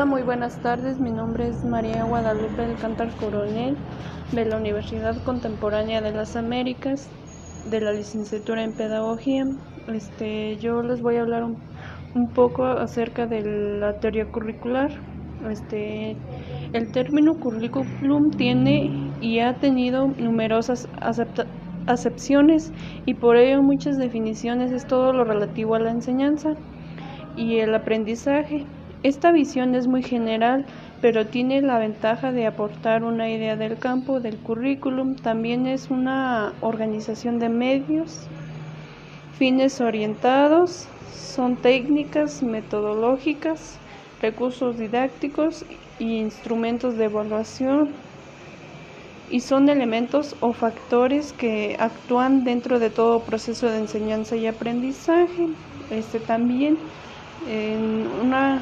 Hola, muy buenas tardes. Mi nombre es María Guadalupe del Cantar Coronel de la Universidad Contemporánea de las Américas, de la licenciatura en Pedagogía. Este, yo les voy a hablar un, un poco acerca de la teoría curricular. Este, el término curriculum tiene y ha tenido numerosas acepciones y por ello muchas definiciones es todo lo relativo a la enseñanza y el aprendizaje. Esta visión es muy general, pero tiene la ventaja de aportar una idea del campo del currículum. También es una organización de medios, fines orientados, son técnicas metodológicas, recursos didácticos e instrumentos de evaluación y son elementos o factores que actúan dentro de todo proceso de enseñanza y aprendizaje. Este también en una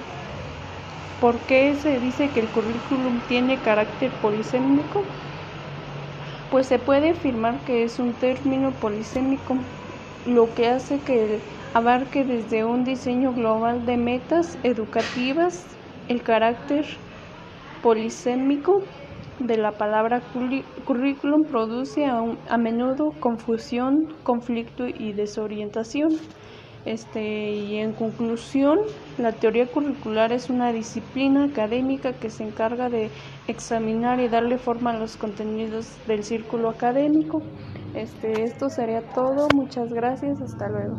¿Por qué se dice que el currículum tiene carácter polisémico? Pues se puede afirmar que es un término polisémico, lo que hace que abarque desde un diseño global de metas educativas el carácter polisémico de la palabra currículum produce a, a menudo confusión, conflicto y desorientación. Este, y en conclusión, la teoría curricular es una disciplina académica que se encarga de examinar y darle forma a los contenidos del círculo académico. Este, esto sería todo. Muchas gracias. Hasta luego.